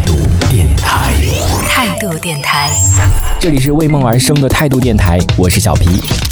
态度电台。这里是为梦而生的态度电台，我是小皮。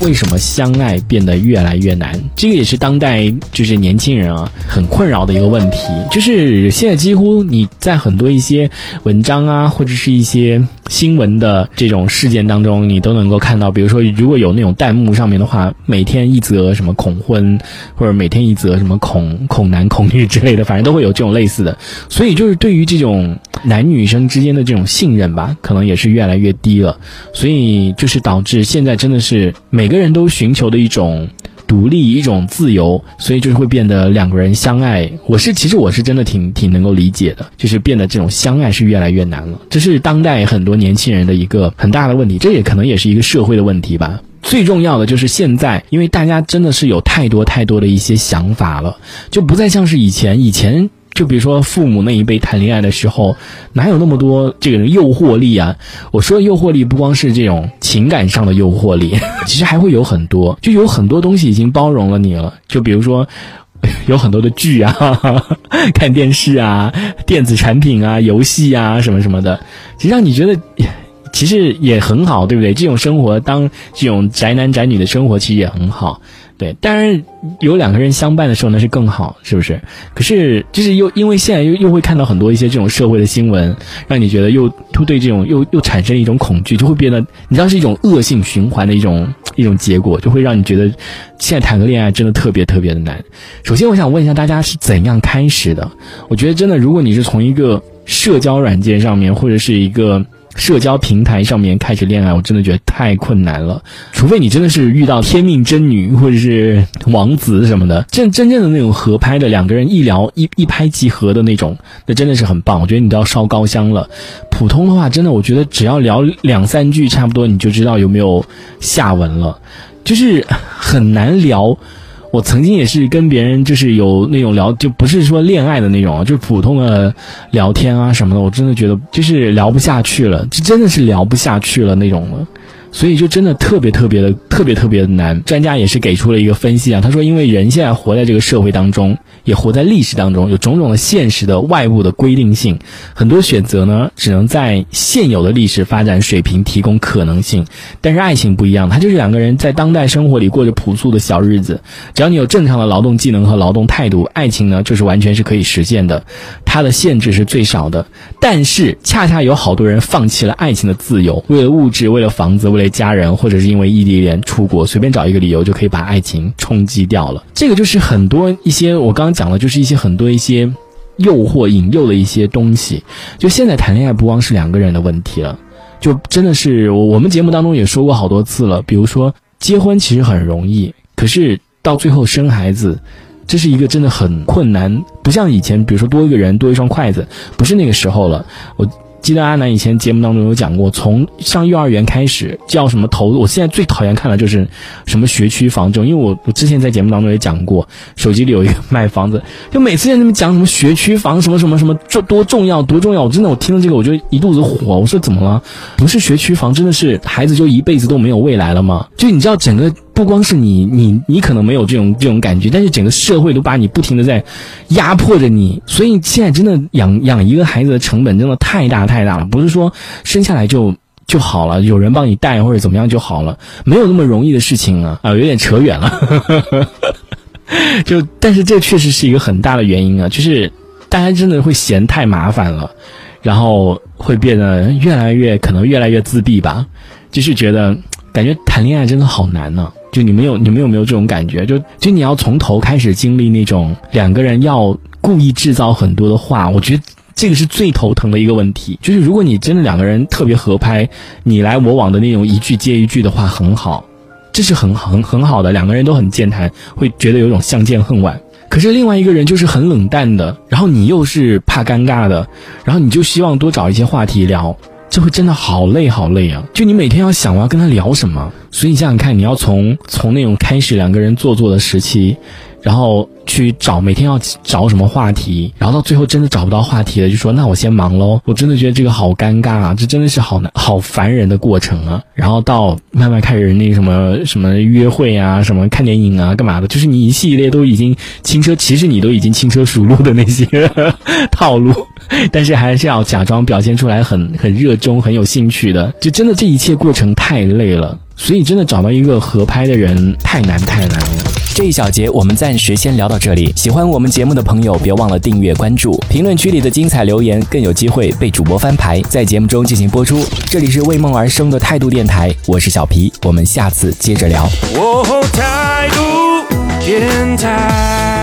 为什么相爱变得越来越难？这个也是当代就是年轻人啊很困扰的一个问题。就是现在几乎你在很多一些文章啊，或者是一些新闻的这种事件当中，你都能够看到，比如说如果有那种弹幕上面的话，每天一则什么恐婚，或者每天一则什么恐恐男恐女之类的，反正都会有这种类似的。所以就是对于这种男女生之间的这种信任吧，可能也是越来越低了。所以就是导致现在真的是每个人都寻求的一种独立、一种自由，所以就是会变得两个人相爱。我是其实我是真的挺挺能够理解的，就是变得这种相爱是越来越难了。这是当代很多年轻人的一个很大的问题，这也可能也是一个社会的问题吧。最重要的就是现在，因为大家真的是有太多太多的一些想法了，就不再像是以前。以前就比如说父母那一辈谈恋爱的时候，哪有那么多这个诱惑力啊？我说的诱惑力不光是这种情感上的诱惑力，其实还会有很多，就有很多东西已经包容了你了。就比如说。有很多的剧啊，看电视啊，电子产品啊，游戏啊，什么什么的，其实让你觉得其实也很好，对不对？这种生活，当这种宅男宅女的生活，其实也很好。对，当然有两个人相伴的时候，那是更好，是不是？可是就是又因为现在又又会看到很多一些这种社会的新闻，让你觉得又又对这种又又产生一种恐惧，就会变得你知道是一种恶性循环的一种一种结果，就会让你觉得现在谈个恋爱真的特别特别的难。首先，我想问一下大家是怎样开始的？我觉得真的，如果你是从一个社交软件上面，或者是一个。社交平台上面开始恋爱，我真的觉得太困难了。除非你真的是遇到天命真女或者是王子什么的，真真正的那种合拍的两个人一聊一一拍即合的那种，那真的是很棒。我觉得你都要烧高香了。普通的话，真的我觉得只要聊两三句，差不多你就知道有没有下文了，就是很难聊。我曾经也是跟别人就是有那种聊，就不是说恋爱的那种，就是普通的聊天啊什么的，我真的觉得就是聊不下去了，就真的是聊不下去了那种了。所以就真的特别特别的特别特别的难。专家也是给出了一个分析啊，他说，因为人现在活在这个社会当中，也活在历史当中，有种种的现实的外部的规定性，很多选择呢，只能在现有的历史发展水平提供可能性。但是爱情不一样，它就是两个人在当代生活里过着朴素的小日子，只要你有正常的劳动技能和劳动态度，爱情呢就是完全是可以实现的，它的限制是最少的。但是恰恰有好多人放弃了爱情的自由，为了物质，为了房子，为为家人，或者是因为异地恋出国，随便找一个理由就可以把爱情冲击掉了。这个就是很多一些我刚刚讲的，就是一些很多一些诱惑、引诱的一些东西。就现在谈恋爱不光是两个人的问题了，就真的是我们节目当中也说过好多次了。比如说结婚其实很容易，可是到最后生孩子，这是一个真的很困难。不像以前，比如说多一个人多一双筷子，不是那个时候了。我。记得阿南以前节目当中有讲过，从上幼儿园开始叫什么投，我现在最讨厌看的就是什么学区房这种，因为我我之前在节目当中也讲过，手机里有一个卖房子，就每次在那边讲什么学区房什么什么什么这多重要多重要，我真的我听了这个我就一肚子火，我说怎么了？不是学区房，真的是孩子就一辈子都没有未来了吗？就你知道整个。不光是你，你你可能没有这种这种感觉，但是整个社会都把你不停的在压迫着你，所以现在真的养养一个孩子的成本真的太大太大了，不是说生下来就就好了，有人帮你带或者怎么样就好了，没有那么容易的事情啊啊，有点扯远了，就但是这确实是一个很大的原因啊，就是大家真的会嫌太麻烦了，然后会变得越来越可能越来越自闭吧，就是觉得感觉谈恋爱真的好难呢。就你们有你们有没有这种感觉？就就你要从头开始经历那种两个人要故意制造很多的话，我觉得这个是最头疼的一个问题。就是如果你真的两个人特别合拍，你来我往的那种一句接一句的话很好，这是很很很好的，两个人都很健谈，会觉得有种相见恨晚。可是另外一个人就是很冷淡的，然后你又是怕尴尬的，然后你就希望多找一些话题聊。这会真的好累好累啊！就你每天要想我要跟他聊什么，所以你想想看，你要从从那种开始两个人做作的时期，然后去找每天要找什么话题，然后到最后真的找不到话题了，就说那我先忙喽。我真的觉得这个好尴尬啊，这真的是好难好烦人的过程啊。然后到慢慢开始那什么什么约会啊，什么看电影啊，干嘛的，就是你一系列都已经轻车，其实你都已经轻车熟路的那些 套路，但是还是要假装表现出来很很热衷、很有兴趣的，就真的这一切过程太累了。所以真的找到一个合拍的人太难太难了。这一小节我们暂时先聊到这里。喜欢我们节目的朋友，别忘了订阅关注。评论区里的精彩留言更有机会被主播翻牌，在节目中进行播出。这里是为梦而生的态度电台，我是小皮，我们下次接着聊。哦，态度电台。